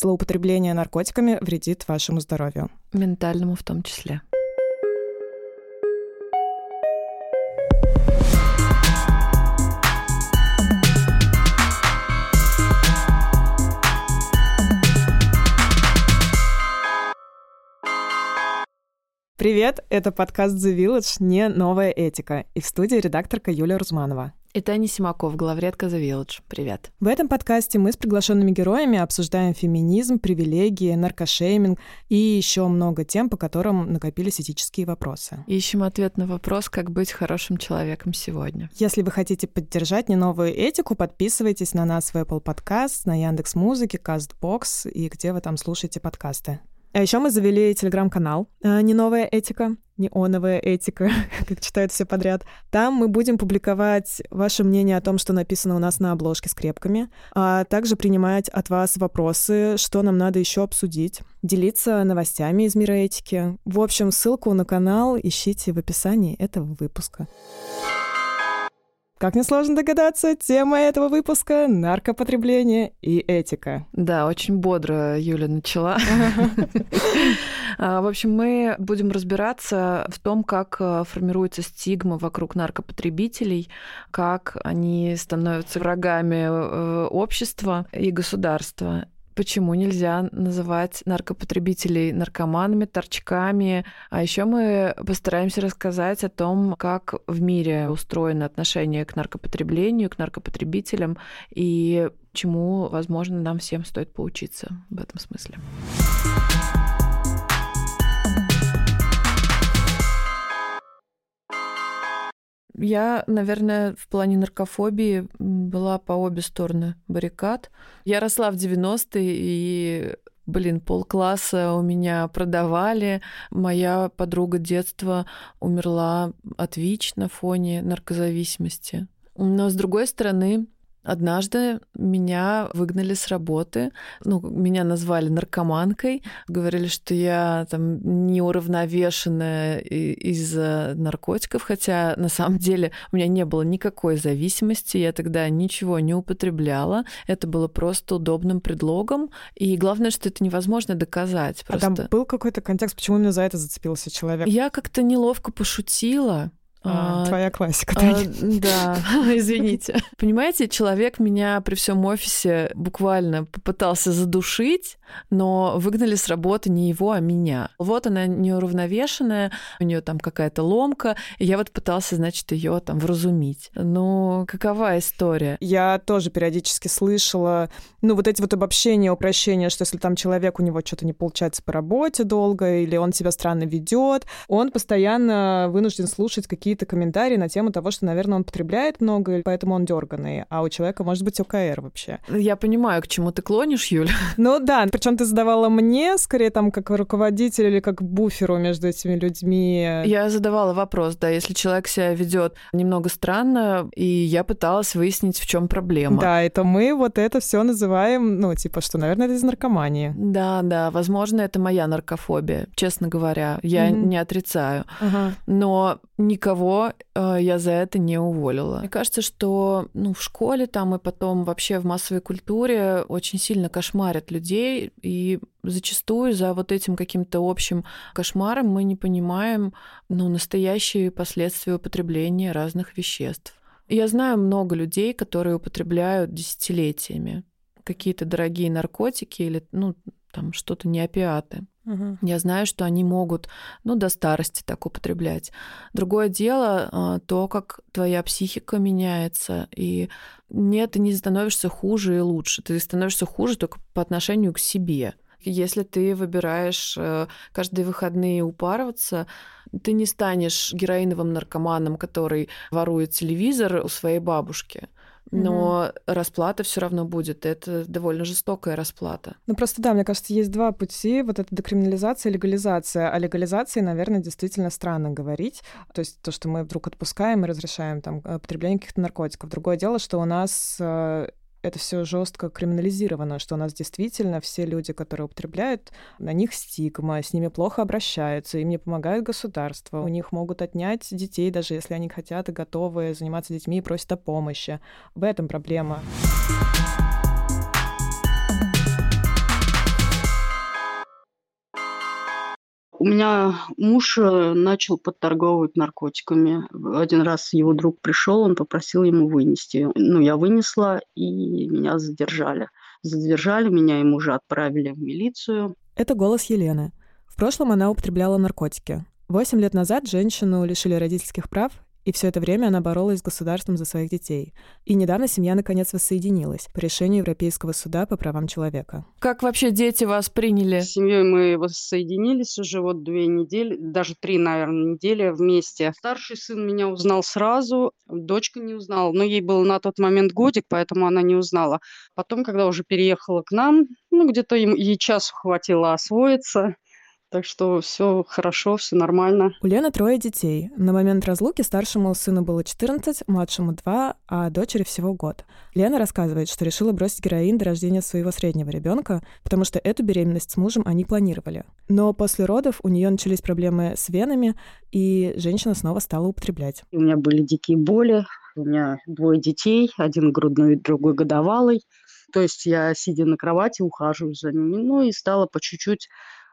Злоупотребление наркотиками вредит вашему здоровью. Ментальному в том числе. Привет, это подкаст The Village «Не новая этика» и в студии редакторка Юлия Рузманова. И Таня Симаков, главредка The Village. Привет. В этом подкасте мы с приглашенными героями обсуждаем феминизм, привилегии, наркошейминг и еще много тем, по которым накопились этические вопросы. Ищем ответ на вопрос, как быть хорошим человеком сегодня. Если вы хотите поддержать не новую этику, подписывайтесь на нас в Apple Podcast, на Яндекс Музыке, Castbox и где вы там слушаете подкасты. А еще мы завели телеграм-канал э, «Не новая этика», неоновая этика, как читают все подряд. Там мы будем публиковать ваше мнение о том, что написано у нас на обложке с крепками, а также принимать от вас вопросы, что нам надо еще обсудить, делиться новостями из мира этики. В общем, ссылку на канал ищите в описании этого выпуска. Как несложно догадаться, тема этого выпуска — наркопотребление и этика. Да, очень бодро Юля начала. А, в общем, мы будем разбираться в том, как э, формируется стигма вокруг наркопотребителей, как они становятся врагами э, общества и государства почему нельзя называть наркопотребителей наркоманами, торчками. А еще мы постараемся рассказать о том, как в мире устроено отношение к наркопотреблению, к наркопотребителям и чему, возможно, нам всем стоит поучиться в этом смысле. Я, наверное, в плане наркофобии была по обе стороны баррикад. Я росла в 90-е, и блин, полкласса у меня продавали. Моя подруга детства умерла от ВИЧ на фоне наркозависимости. Но, с другой стороны, Однажды меня выгнали с работы, ну, меня назвали наркоманкой, говорили, что я там неуравновешенная из-за наркотиков, хотя на самом деле у меня не было никакой зависимости, я тогда ничего не употребляла, это было просто удобным предлогом, и главное, что это невозможно доказать. Просто... А там был какой-то контекст, почему именно за это зацепился человек? Я как-то неловко пошутила, а, твоя классика. А, да, извините. Понимаете, человек меня при всем офисе буквально попытался задушить, но выгнали с работы не его, а меня. Вот она неуравновешенная, у нее там какая-то ломка, и я вот пытался, значит, ее там вразумить. Ну, какова история? Я тоже периодически слышала, ну, вот эти вот обобщения, упрощения, что если там человек, у него что-то не получается по работе долго, или он себя странно ведет, он постоянно вынужден слушать какие какие-то комментарии на тему того, что, наверное, он потребляет много, поэтому он дерганый, а у человека может быть ОКР вообще. Я понимаю, к чему ты клонишь, Юля. Ну да, причем ты задавала мне, скорее там как руководитель или как буферу между этими людьми. Я задавала вопрос, да, если человек себя ведет немного странно, и я пыталась выяснить, в чем проблема. Да, это мы вот это все называем, ну, типа, что, наверное, это из наркомании. Да, да, возможно, это моя наркофобия, честно говоря. Я mm-hmm. не отрицаю. Uh-huh. Но никого никого э, я за это не уволила. Мне кажется, что ну, в школе там и потом вообще в массовой культуре очень сильно кошмарят людей, и зачастую за вот этим каким-то общим кошмаром мы не понимаем ну, настоящие последствия употребления разных веществ. Я знаю много людей, которые употребляют десятилетиями какие-то дорогие наркотики или ну, там что-то не опиаты. Угу. Я знаю, что они могут, ну, до старости так употреблять. Другое дело а, то, как твоя психика меняется, и нет, ты не становишься хуже и лучше, ты становишься хуже только по отношению к себе. Если ты выбираешь э, каждые выходные упарываться, ты не станешь героиновым наркоманом, который ворует телевизор у своей бабушки но mm расплата все равно будет. Это довольно жестокая расплата. Ну просто да, мне кажется, есть два пути. Вот это декриминализация и легализация. О легализации, наверное, действительно странно говорить. То есть то, что мы вдруг отпускаем и разрешаем там потребление каких-то наркотиков. Другое дело, что у нас э, это все жестко криминализировано, что у нас действительно все люди, которые употребляют, на них стигма, с ними плохо обращаются, им не помогает государство, у них могут отнять детей, даже если они хотят и готовы заниматься детьми и просят о помощи. В этом проблема. У меня муж э, начал подторговывать наркотиками. Один раз его друг пришел, он попросил ему вынести. Ну, я вынесла, и меня задержали. Задержали меня, и мужа отправили в милицию. Это голос Елены. В прошлом она употребляла наркотики. Восемь лет назад женщину лишили родительских прав, и все это время она боролась с государством за своих детей. И недавно семья наконец воссоединилась по решению Европейского суда по правам человека. Как вообще дети вас приняли? С семьей мы воссоединились уже вот две недели, даже три, наверное, недели вместе. Старший сын меня узнал сразу, дочка не узнала. Но ей был на тот момент годик, поэтому она не узнала. Потом, когда уже переехала к нам, ну, где-то ей часу хватило освоиться. Так что все хорошо, все нормально. У Лены трое детей. На момент разлуки старшему сыну было 14, младшему 2, а дочери всего год. Лена рассказывает, что решила бросить героин до рождения своего среднего ребенка, потому что эту беременность с мужем они планировали. Но после родов у нее начались проблемы с венами, и женщина снова стала употреблять. У меня были дикие боли, у меня двое детей, один грудной, другой годовалый. То есть я, сидя на кровати, ухаживаю за ними. Ну и стала по чуть-чуть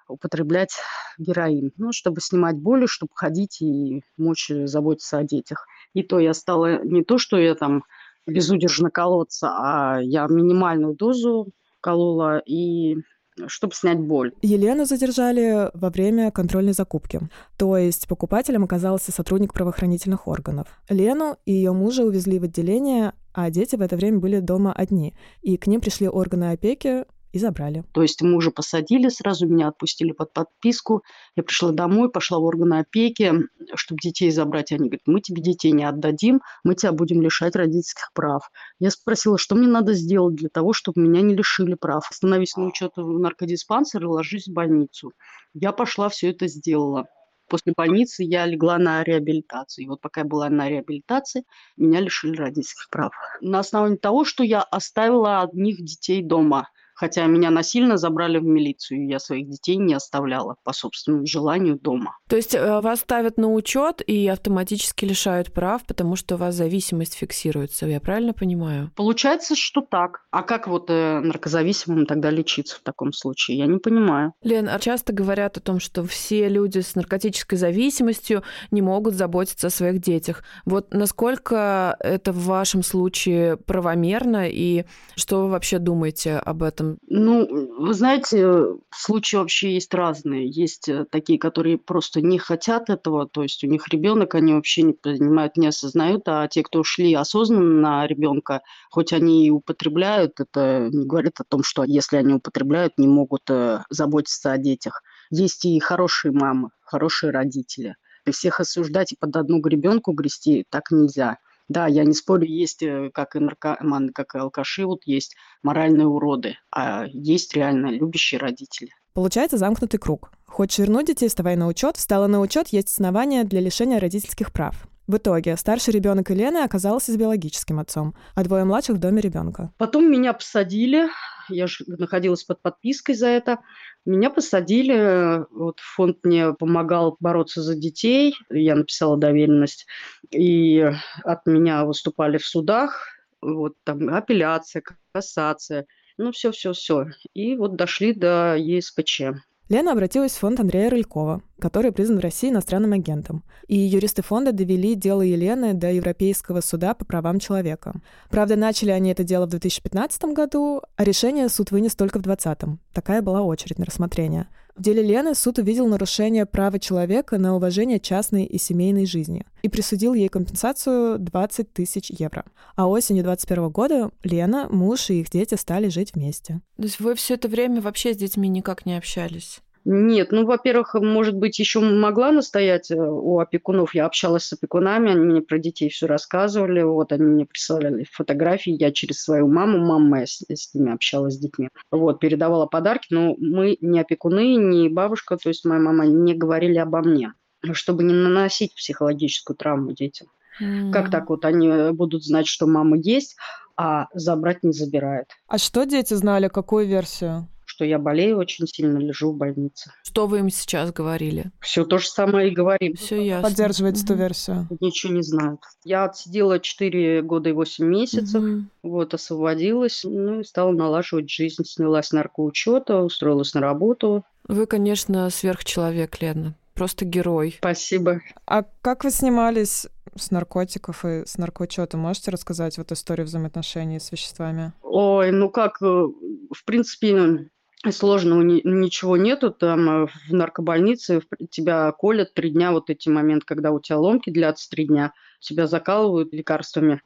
употреблять героин, ну, чтобы снимать боли, чтобы ходить и мочь заботиться о детях. И то я стала не то, что я там безудержно колоться, а я минимальную дозу колола и чтобы снять боль. Елену задержали во время контрольной закупки. То есть покупателем оказался сотрудник правоохранительных органов. Лену и ее мужа увезли в отделение, а дети в это время были дома одни. И к ним пришли органы опеки, и забрали. То есть мужа посадили, сразу меня отпустили под подписку. Я пришла домой, пошла в органы опеки, чтобы детей забрать. Они говорят, мы тебе детей не отдадим, мы тебя будем лишать родительских прав. Я спросила, что мне надо сделать для того, чтобы меня не лишили прав. Становись на учет в наркодиспансер и ложись в больницу. Я пошла, все это сделала. После больницы я легла на реабилитацию. И вот пока я была на реабилитации, меня лишили родительских прав. На основании того, что я оставила одних детей дома хотя меня насильно забрали в милицию, я своих детей не оставляла по собственному желанию дома. То есть э, вас ставят на учет и автоматически лишают прав, потому что у вас зависимость фиксируется, я правильно понимаю? Получается, что так. А как вот э, наркозависимым тогда лечиться в таком случае? Я не понимаю. Лен, а часто говорят о том, что все люди с наркотической зависимостью не могут заботиться о своих детях. Вот насколько это в вашем случае правомерно и что вы вообще думаете об этом? Ну, вы знаете, случаи вообще есть разные. Есть э, такие, которые просто не хотят этого, то есть у них ребенок, они вообще не понимают, не осознают, а те, кто шли осознанно на ребенка, хоть они и употребляют, это не говорит о том, что если они употребляют, не могут э, заботиться о детях. Есть и хорошие мамы, хорошие родители. Всех осуждать и под одну гребенку грести так нельзя. Да, я не спорю, есть, э, как и наркоманы, как и алкаши, вот есть моральные уроды, а есть реально любящие родители. Получается замкнутый круг. Хочешь вернуть детей, вставай на учет. Встала на учет, есть основания для лишения родительских прав. В итоге старший ребенок Елены оказался с биологическим отцом, а двое младших в доме ребенка. Потом меня посадили, я же находилась под подпиской за это. Меня посадили, вот фонд мне помогал бороться за детей, я написала доверенность, и от меня выступали в судах, вот там апелляция, кассация, ну все-все-все. И вот дошли до ЕСПЧ. Лена обратилась в фонд Андрея Рылькова, который признан в России иностранным агентом. И юристы фонда довели дело Елены до Европейского суда по правам человека. Правда, начали они это дело в 2015 году, а решение суд вынес только в 2020. Такая была очередь на рассмотрение. В деле Лены суд увидел нарушение права человека на уважение частной и семейной жизни и присудил ей компенсацию 20 тысяч евро. А осенью 21 года Лена, муж и их дети стали жить вместе. То есть вы все это время вообще с детьми никак не общались? Нет, ну, во-первых, может быть, еще могла настоять э, у опекунов. Я общалась с опекунами, они мне про детей все рассказывали. Вот, они мне присылали фотографии. Я через свою маму, мама моя с, с ними общалась, с детьми. Вот, передавала подарки, но мы не опекуны, не бабушка, то есть моя мама не говорили обо мне, чтобы не наносить психологическую травму детям. Mm. Как так вот они будут знать, что мама есть, а забрать не забирает. А что дети знали, какую версию? Что я болею очень сильно, лежу в больнице. Что вы им сейчас говорили? Все то же самое и говорим. Все ясно. Поддерживаете mm-hmm. ту версию? Ничего не знают. Я отсидела 4 года и 8 месяцев, mm-hmm. вот, освободилась, ну и стала налаживать жизнь. Снялась с наркоучета, устроилась на работу. Вы, конечно, сверхчеловек, Лена. Просто герой. Спасибо. А как вы снимались с наркотиков и с наркоучета? Можете рассказать вот историю взаимоотношений с веществами? Ой, ну как, э, в принципе, сложного ничего нету. Там э, в наркобольнице тебя колят три дня, вот эти моменты, когда у тебя ломки длятся три дня, тебя закалывают лекарствами.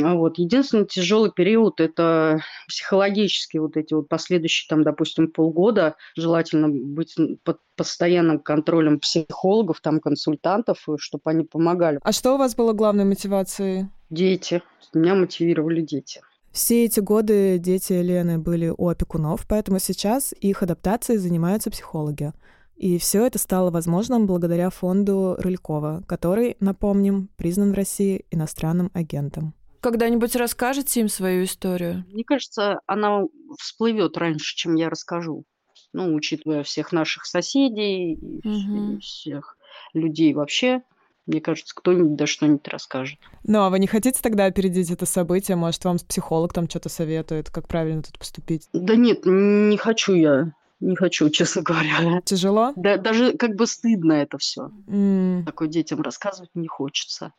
А вот. Единственный тяжелый период – это психологические вот эти вот последующие, там, допустим, полгода. Желательно быть под постоянным контролем психологов, там, консультантов, чтобы они помогали. А что у вас было главной мотивацией? Дети. Меня мотивировали дети. Все эти годы дети Лены были у опекунов, поэтому сейчас их адаптацией занимаются психологи. И все это стало возможным благодаря фонду Рылькова, который, напомним, признан в России иностранным агентом. Когда-нибудь расскажете им свою историю? Мне кажется, она всплывет раньше, чем я расскажу. Ну, учитывая всех наших соседей угу. и всех людей вообще. Мне кажется, кто-нибудь да что-нибудь расскажет. Ну, а вы не хотите тогда опередить это событие? Может, вам психолог там что-то советует, как правильно тут поступить? Да нет, не хочу я. Не хочу, честно говоря. Тяжело? Да, даже как бы стыдно это все. Mm. Такое детям рассказывать не хочется.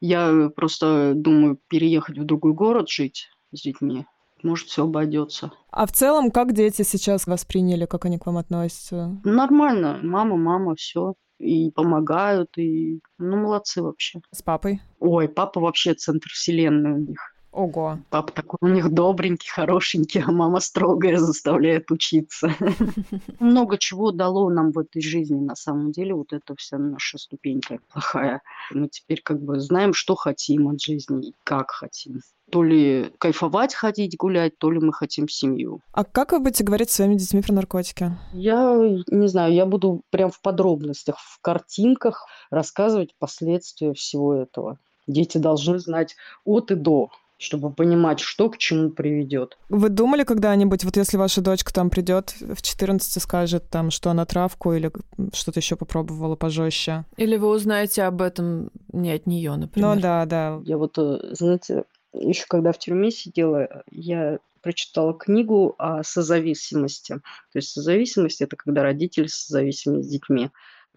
Я просто думаю переехать в другой город жить с детьми. Может, все обойдется. А в целом, как дети сейчас восприняли, как они к вам относятся? Нормально. Мама, мама, все и помогают, и ну молодцы вообще. С папой? Ой, папа вообще центр вселенной у них. Ого. Папа такой у них добренький, хорошенький, а мама строгая, заставляет учиться. Много чего дало нам в этой жизни, на самом деле, вот эта вся наша ступенька плохая. Мы теперь как бы знаем, что хотим от жизни и как хотим. То ли кайфовать, ходить, гулять, то ли мы хотим семью. А как вы будете говорить с своими детьми про наркотики? Я не знаю, я буду прям в подробностях, в картинках рассказывать последствия всего этого. Дети должны знать от и до чтобы понимать, что к чему приведет. Вы думали когда-нибудь, вот если ваша дочка там придет в 14 скажет там, что она травку или что-то еще попробовала пожестче? Или вы узнаете об этом не от нее, например? Ну да, да. Я вот, э, знаете, еще когда в тюрьме сидела, я прочитала книгу о созависимости. То есть созависимость это когда родители созависимы с детьми.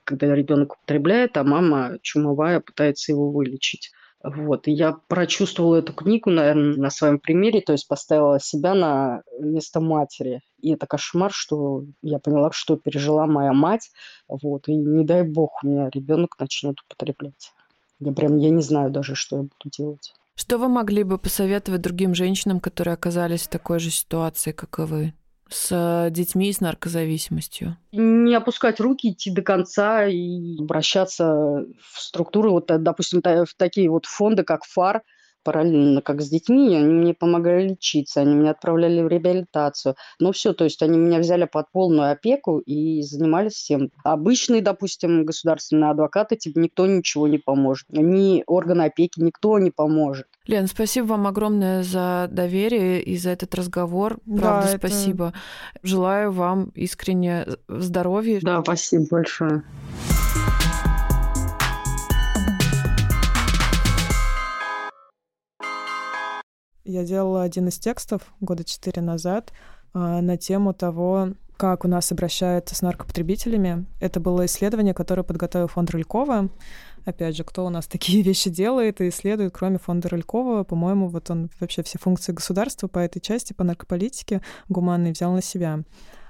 Когда ребенок употребляет, а мама чумовая пытается его вылечить. Вот. И я прочувствовала эту книгу, наверное, на своем примере, то есть поставила себя на место матери. И это кошмар, что я поняла, что пережила моя мать. Вот. И не дай бог, у меня ребенок начнет употреблять. Я прям, я не знаю даже, что я буду делать. Что вы могли бы посоветовать другим женщинам, которые оказались в такой же ситуации, как и вы? с э, детьми с наркозависимостью? Не опускать руки, идти до конца и обращаться в структуры, вот, э, допустим, в такие вот фонды, как ФАР, параллельно, как с детьми, они мне помогали лечиться, они меня отправляли в реабилитацию. Ну все, то есть они меня взяли под полную опеку и занимались всем. Обычные, допустим, государственные адвокаты, тебе никто ничего не поможет. Ни органы опеки, никто не поможет. Лен, спасибо вам огромное за доверие и за этот разговор. Правда, да, спасибо. Это... Желаю вам искренне здоровья. Да, спасибо большое. Я делала один из текстов года четыре назад а, на тему того, как у нас обращаются с наркопотребителями. Это было исследование, которое подготовил фонд Рылькова. Опять же, кто у нас такие вещи делает и исследует, кроме фонда Рылькова? По-моему, вот он вообще все функции государства по этой части, по наркополитике гуманной взял на себя.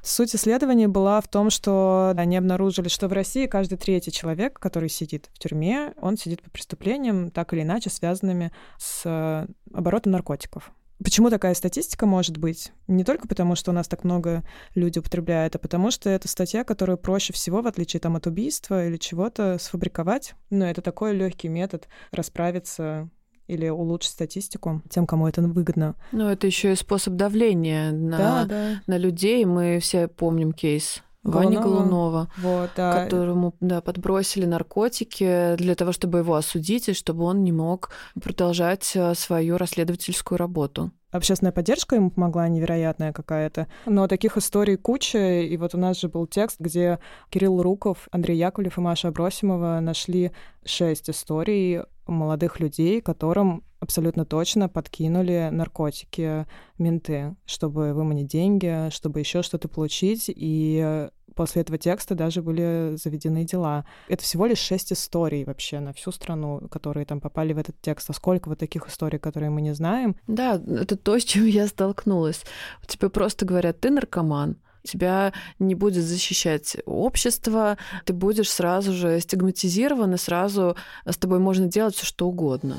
Суть исследования была в том, что они обнаружили, что в России каждый третий человек, который сидит в тюрьме, он сидит по преступлениям, так или иначе связанными с э, оборотом наркотиков. Почему такая статистика может быть? Не только потому, что у нас так много людей употребляют, а потому что это статья, которую проще всего, в отличие там, от убийства или чего-то, сфабриковать. Но это такой легкий метод расправиться или улучшить статистику тем, кому это выгодно. Ну, это еще и способ давления на, да, да. на людей. Мы все помним кейс Вани Голунова, вот, да. которому да, подбросили наркотики для того, чтобы его осудить, и чтобы он не мог продолжать э, свою расследовательскую работу. Общественная поддержка ему помогла невероятная какая-то. Но таких историй куча. И вот у нас же был текст, где Кирилл Руков, Андрей Яковлев и Маша Абросимова нашли шесть историй молодых людей, которым абсолютно точно подкинули наркотики менты, чтобы выманить деньги, чтобы еще что-то получить. И после этого текста даже были заведены дела. Это всего лишь шесть историй вообще на всю страну, которые там попали в этот текст. А сколько вот таких историй, которые мы не знаем? Да, это то, с чем я столкнулась. Тебе просто говорят, ты наркоман, тебя не будет защищать общество, ты будешь сразу же стигматизирован, и сразу с тобой можно делать все что угодно.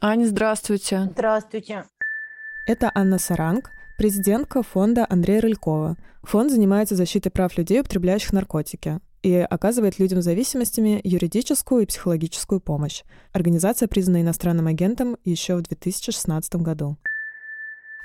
Аня, здравствуйте. Здравствуйте. Это Анна Саранг, президентка фонда Андрея Рылькова. Фонд занимается защитой прав людей, употребляющих наркотики и оказывает людям с зависимостями юридическую и психологическую помощь. Организация признана иностранным агентом еще в 2016 году.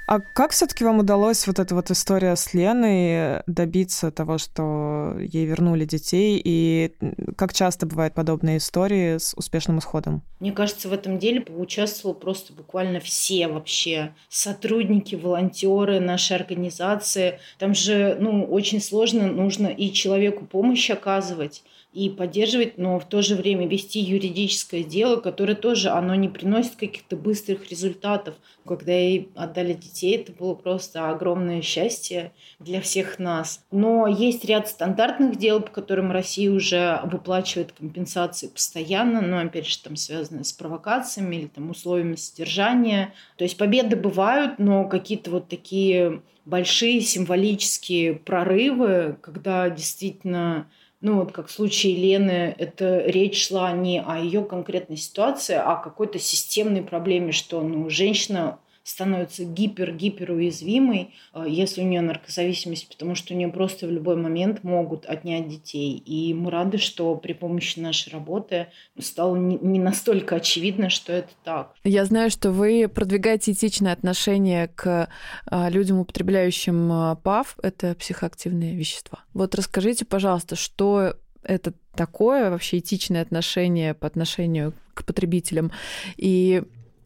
А как все-таки вам удалось вот эта вот история с Леной добиться того, что ей вернули детей, и как часто бывают подобные истории с успешным исходом? Мне кажется, в этом деле поучаствовал просто буквально все вообще сотрудники, волонтеры нашей организации. Там же, ну, очень сложно, нужно и человеку помощь оказывать, и поддерживать, но в то же время вести юридическое дело, которое тоже, оно не приносит каких-то быстрых результатов. Когда ей отдали детей, это было просто огромное счастье для всех нас. Но есть ряд стандартных дел, по которым Россия уже выплачивает компенсации постоянно, но, опять же, там связаны с провокациями или там условиями содержания. То есть победы бывают, но какие-то вот такие большие символические прорывы, когда действительно ну вот как в случае Лены, это речь шла не о ее конкретной ситуации, а о какой-то системной проблеме, что ну, женщина становится гипер-гипер уязвимой, э, если у нее наркозависимость, потому что у нее просто в любой момент могут отнять детей. И мы рады, что при помощи нашей работы стало не настолько очевидно, что это так. Я знаю, что вы продвигаете этичное отношение к э, людям, употребляющим э, ПАВ, это психоактивные вещества. Вот расскажите, пожалуйста, что это такое вообще этичное отношение по отношению к потребителям и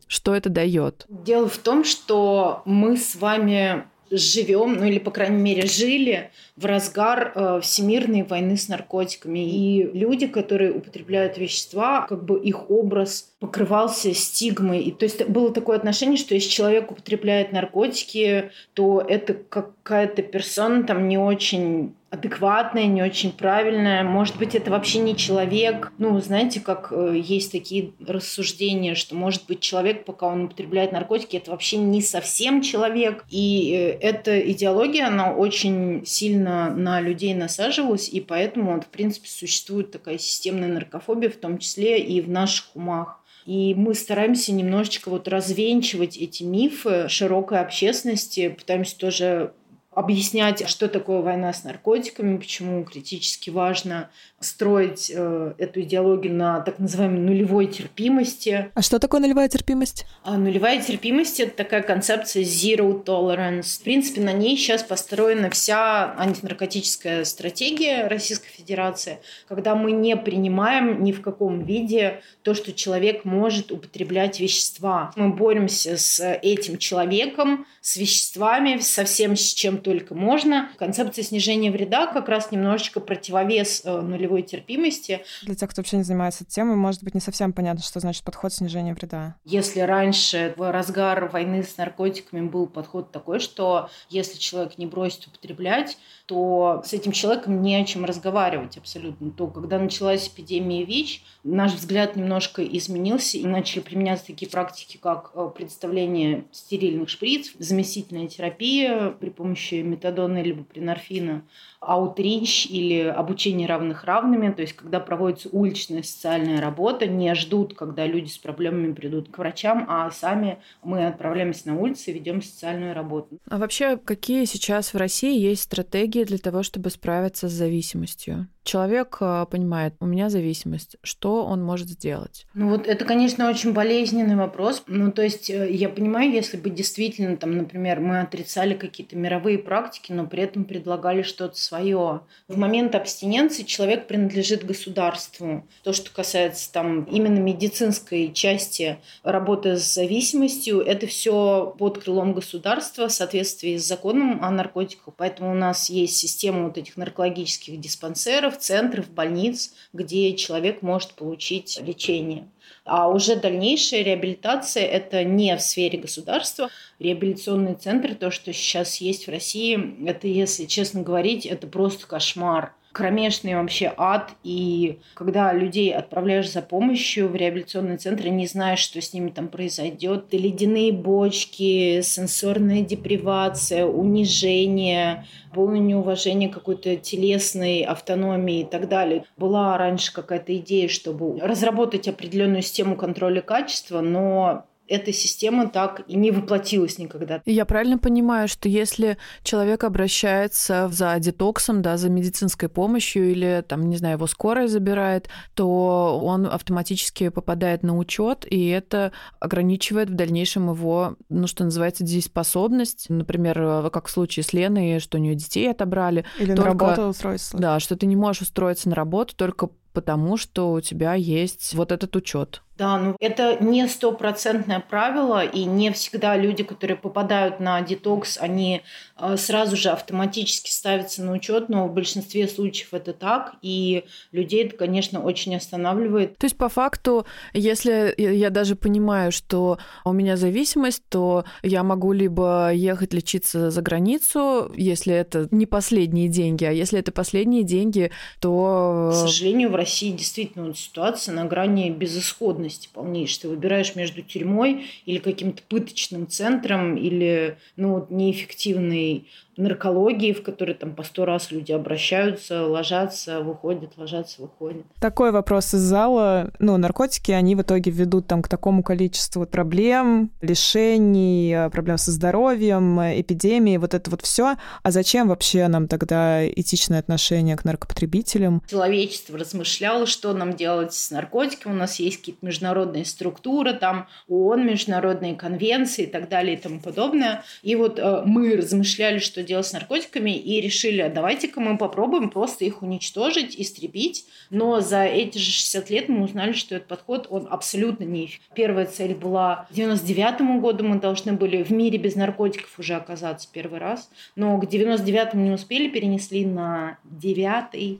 что это дает? Дело в том, что мы с вами живем, ну или, по крайней мере, жили в разгар э, всемирной войны с наркотиками. И люди, которые употребляют вещества, как бы их образ покрывался стигмой. И, то есть было такое отношение, что если человек употребляет наркотики, то это какая-то персона там не очень адекватная, не очень правильная. Может быть, это вообще не человек. Ну, знаете, как э, есть такие рассуждения, что, может быть, человек, пока он употребляет наркотики, это вообще не совсем человек. И э, эта идеология, она очень сильно на людей насаживалась, и поэтому, вот, в принципе, существует такая системная наркофобия, в том числе и в наших умах. И мы стараемся немножечко вот развенчивать эти мифы широкой общественности, пытаемся тоже объяснять, что такое война с наркотиками, почему критически важно строить э, эту идеологию на так называемой нулевой терпимости. А что такое нулевая терпимость? А нулевая терпимость – это такая концепция zero tolerance. В принципе, на ней сейчас построена вся антинаркотическая стратегия Российской Федерации, когда мы не принимаем ни в каком виде то, что человек может употреблять вещества. Мы боремся с этим человеком, с веществами, со всем, с чем только можно. Концепция снижения вреда как раз немножечко противовес э, нулевой терпимости. Для тех, кто вообще не занимается темой, может быть не совсем понятно, что значит подход снижения вреда. Если раньше в разгар войны с наркотиками был подход такой, что если человек не бросит употреблять, то с этим человеком не о чем разговаривать абсолютно. То когда началась эпидемия ВИЧ, наш взгляд немножко изменился и начали применяться такие практики, как э, представление стерильных шприц, заместительная терапия при помощи метадона либо принорфина, аутрич или обучение равных равными, то есть когда проводится уличная социальная работа, не ждут, когда люди с проблемами придут к врачам, а сами мы отправляемся на улицы и ведем социальную работу. А вообще, какие сейчас в России есть стратегии для того, чтобы справиться с зависимостью? человек э, понимает, у меня зависимость, что он может сделать? Ну вот это, конечно, очень болезненный вопрос. Ну то есть э, я понимаю, если бы действительно, там, например, мы отрицали какие-то мировые практики, но при этом предлагали что-то свое. В момент абстиненции человек принадлежит государству. То, что касается там именно медицинской части работы с зависимостью, это все под крылом государства в соответствии с законом о наркотиках. Поэтому у нас есть система вот этих наркологических диспансеров, центров, больниц, где человек может получить лечение. А уже дальнейшая реабилитация – это не в сфере государства. Реабилитационные центры, то, что сейчас есть в России, это, если честно говорить, это просто кошмар кромешный вообще ад. И когда людей отправляешь за помощью в реабилитационные центры, не знаешь, что с ними там произойдет. Ледяные бочки, сенсорная депривация, унижение, полное неуважение какой-то телесной автономии и так далее. Была раньше какая-то идея, чтобы разработать определенную систему контроля качества, но эта система так и не воплотилась никогда. Я правильно понимаю, что если человек обращается за детоксом, да, за медицинской помощью или, там, не знаю, его скорая забирает, то он автоматически попадает на учет, и это ограничивает в дальнейшем его, ну, что называется, дееспособность. Например, как в случае с Леной, что у нее детей отобрали. Или только, на работу устроиться. Да, что ты не можешь устроиться на работу только потому, что у тебя есть вот этот учет. Да, ну это не стопроцентное правило, и не всегда люди, которые попадают на детокс, они э, сразу же автоматически ставятся на учет, но в большинстве случаев это так, и людей это, конечно, очень останавливает. То есть, по факту, если я даже понимаю, что у меня зависимость, то я могу либо ехать лечиться за границу, если это не последние деньги, а если это последние деньги, то... К сожалению, России действительно ситуация на грани безысходности полнейшей. Ты выбираешь между тюрьмой или каким-то пыточным центром, или ну, неэффективной наркологии, в которой там по сто раз люди обращаются, ложатся, выходят, ложатся, выходят. Такой вопрос из зала. Ну, наркотики, они в итоге ведут там к такому количеству проблем, лишений, э, проблем со здоровьем, эпидемии, вот это вот все. А зачем вообще нам тогда этичное отношение к наркопотребителям? Человечество размышляло, что нам делать с наркотиками. У нас есть какие-то международные структуры, там ООН, международные конвенции и так далее и тому подобное. И вот э, мы размышляли, что делать с наркотиками, и решили, а давайте-ка мы попробуем просто их уничтожить, истребить. Но за эти же 60 лет мы узнали, что этот подход, он абсолютно не Первая цель была к 99 году мы должны были в мире без наркотиков уже оказаться первый раз, но к 99-му не успели, перенесли на 9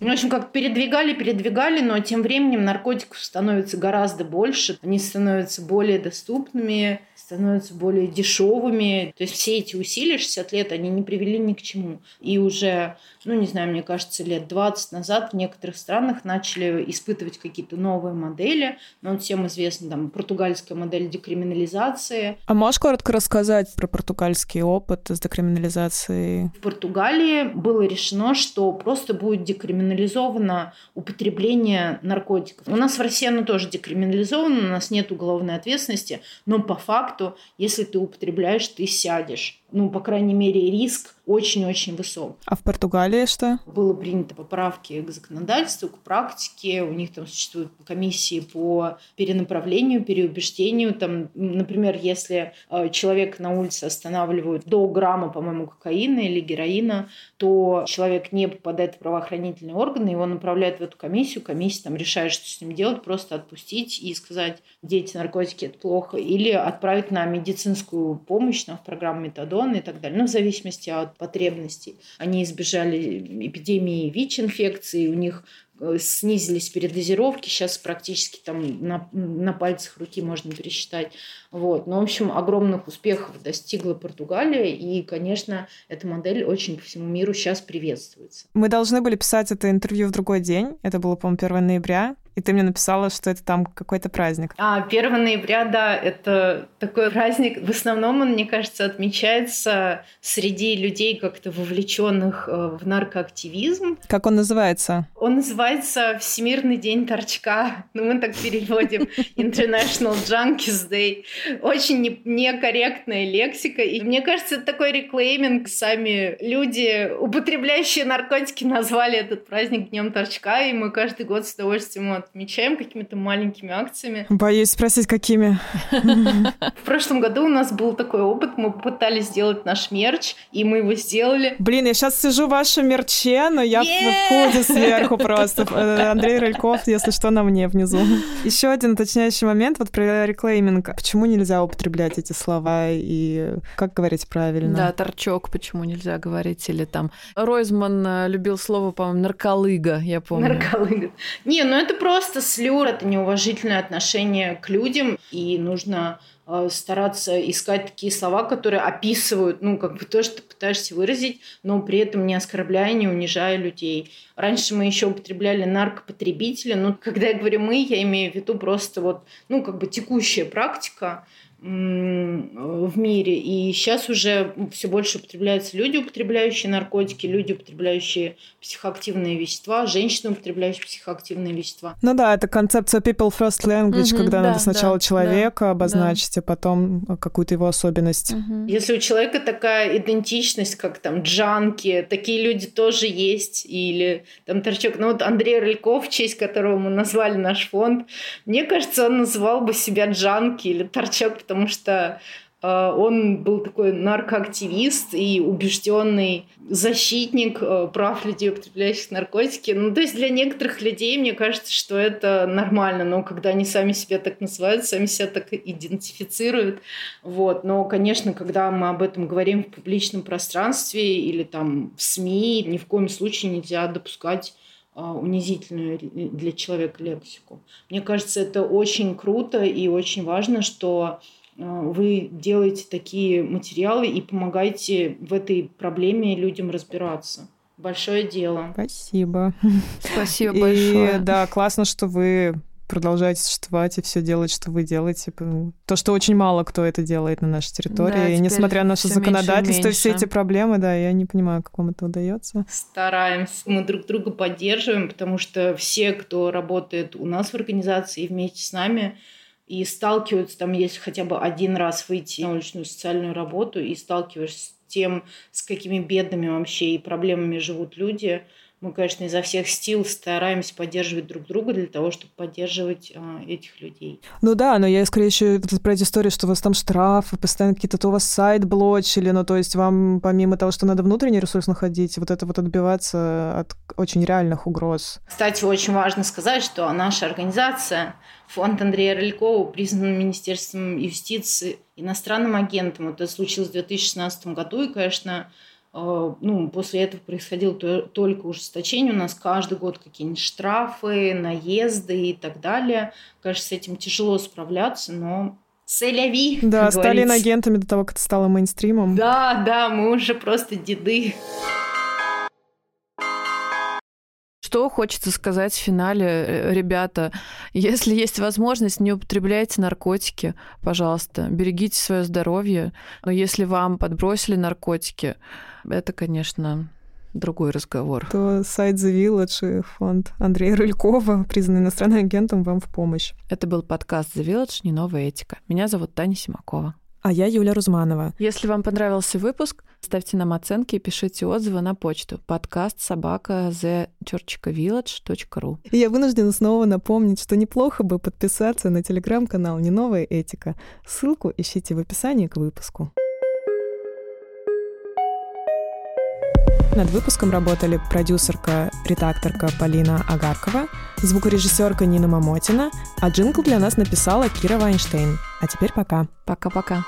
В общем, как передвигали, передвигали, но тем временем наркотиков становится гораздо больше, они становятся более доступными, становятся более дешевыми. То есть все эти усилия 60 лет, они не привели ни к чему. И уже, ну не знаю, мне кажется, лет 20 назад в некоторых странах начали испытывать какие-то новые модели. Но вот всем известна там португальская модель декриминализации. А можешь коротко рассказать про португальский опыт с декриминализацией? В Португалии было решено, что просто будет декриминализовано употребление наркотиков. У нас в России оно тоже декриминализовано, у нас нет уголовной ответственности, но по факту факту, если ты употребляешь, ты сядешь ну, по крайней мере, риск очень-очень высок. А в Португалии что? Было принято поправки к законодательству, к практике. У них там существуют комиссии по перенаправлению, переубеждению. Там, например, если э, человек на улице останавливают до грамма, по-моему, кокаина или героина, то человек не попадает в правоохранительные органы, его направляют в эту комиссию. Комиссия там решает, что с ним делать, просто отпустить и сказать, дети, наркотики – это плохо. Или отправить на медицинскую помощь, на в программу метадон сезон и так далее, ну, в зависимости от потребностей. Они избежали эпидемии ВИЧ-инфекции, у них э, снизились передозировки, сейчас практически там на, на пальцах руки можно пересчитать. Вот. Но, в общем, огромных успехов достигла Португалия, и, конечно, эта модель очень по всему миру сейчас приветствуется. Мы должны были писать это интервью в другой день, это было, по-моему, 1 ноября, и ты мне написала, что это там какой-то праздник. А, 1 ноября, да, это такой праздник. В основном он, мне кажется, отмечается среди людей, как-то вовлеченных э, в наркоактивизм. Как он называется? Он называется Всемирный день торчка. Ну, мы так переводим. International Junkies Day. Очень некорректная лексика. И мне кажется, это такой реклейминг. Сами люди, употребляющие наркотики, назвали этот праздник Днем торчка, и мы каждый год с удовольствием отмечаем какими-то маленькими акциями. Боюсь спросить, какими. В прошлом году у нас был такой опыт, мы пытались сделать наш мерч, и мы его сделали. Блин, я сейчас сижу в вашем мерче, но я в худе сверху просто. Э, Андрей Рыльков, если что, на мне внизу. Еще один уточняющий момент вот про реклейминг. Почему нельзя употреблять эти слова и как говорить правильно? Да, торчок почему нельзя говорить, или там... Ройзман э, любил слово, по-моему, нарколыга, я помню. Нарколыга. Не, ну это просто просто слюр, это неуважительное отношение к людям, и нужно э, стараться искать такие слова, которые описывают, ну, как бы то, что ты пытаешься выразить, но при этом не оскорбляя, не унижая людей. Раньше мы еще употребляли наркопотребители, но когда я говорю «мы», я имею в виду просто вот, ну, как бы текущая практика, в мире. И сейчас уже все больше употребляются люди, употребляющие наркотики, люди, употребляющие психоактивные вещества, женщины, употребляющие психоактивные вещества. Ну да, это концепция people first language, угу, когда да, надо сначала да, человека да, обозначить, да. а потом какую-то его особенность. Угу. Если у человека такая идентичность, как там джанки, такие люди тоже есть, или там торчок. Ну вот Андрей Рыльков, в честь которого мы назвали наш фонд, мне кажется, он называл бы себя джанки или торчок, потому что э, он был такой наркоактивист и убежденный защитник э, прав людей, употребляющих наркотики. Ну, то есть для некоторых людей, мне кажется, что это нормально, но когда они сами себя так называют, сами себя так идентифицируют. Вот. Но, конечно, когда мы об этом говорим в публичном пространстве или там в СМИ, ни в коем случае нельзя допускать э, унизительную для человека лексику. Мне кажется, это очень круто и очень важно, что вы делаете такие материалы и помогаете в этой проблеме людям разбираться. Большое дело. Спасибо. Спасибо и, большое. Да, классно, что вы продолжаете существовать и все делать, что вы делаете. То, что очень мало кто это делает на нашей территории. Да, и несмотря на наше законодательство, все эти проблемы, да, я не понимаю, как вам это удается. Стараемся. Мы друг друга поддерживаем, потому что все, кто работает у нас в организации и вместе с нами, и сталкиваются, там, если хотя бы один раз выйти на уличную социальную работу и сталкиваешься с тем, с какими бедными вообще и проблемами живут люди, мы, конечно, изо всех сил стараемся поддерживать друг друга для того, чтобы поддерживать а, этих людей. Ну да, но я скорее еще про эти истории, что у вас там штрафы, постоянно какие-то, то у вас сайт блочили, ну то есть вам помимо того, что надо внутренний ресурс находить, вот это вот отбиваться от очень реальных угроз. Кстати, очень важно сказать, что наша организация Фонд Андрея Рылькова признан Министерством юстиции иностранным агентом. Это случилось в 2016 году, и, конечно, ну, после этого происходило только ужесточение. У нас каждый год какие-нибудь штрафы, наезды и так далее. Конечно, с этим тяжело справляться, но Селяви. Да, стали агентами до того, как это стало мейнстримом. Да, да, мы уже просто деды. Что хочется сказать в финале, э, ребята? Если есть возможность, не употребляйте наркотики, пожалуйста. Берегите свое здоровье. Но если вам подбросили наркотики, это, конечно, другой разговор. То сайт The Village и фонд Андрея Рылькова, признанный иностранным агентом, вам в помощь. Это был подкаст The Village «Не новая этика». Меня зовут Таня Симакова. А я Юля Рузманова. Если вам понравился выпуск, ставьте нам оценки и пишите отзывы на почту подкаст собака the.village.ru. И я вынуждена снова напомнить, что неплохо бы подписаться на телеграм-канал «Не новая этика». Ссылку ищите в описании к выпуску. Над выпуском работали продюсерка, редакторка Полина Агаркова, звукорежиссерка Нина Мамотина, а джингл для нас написала Кира Вайнштейн. А теперь пока. Пока-пока.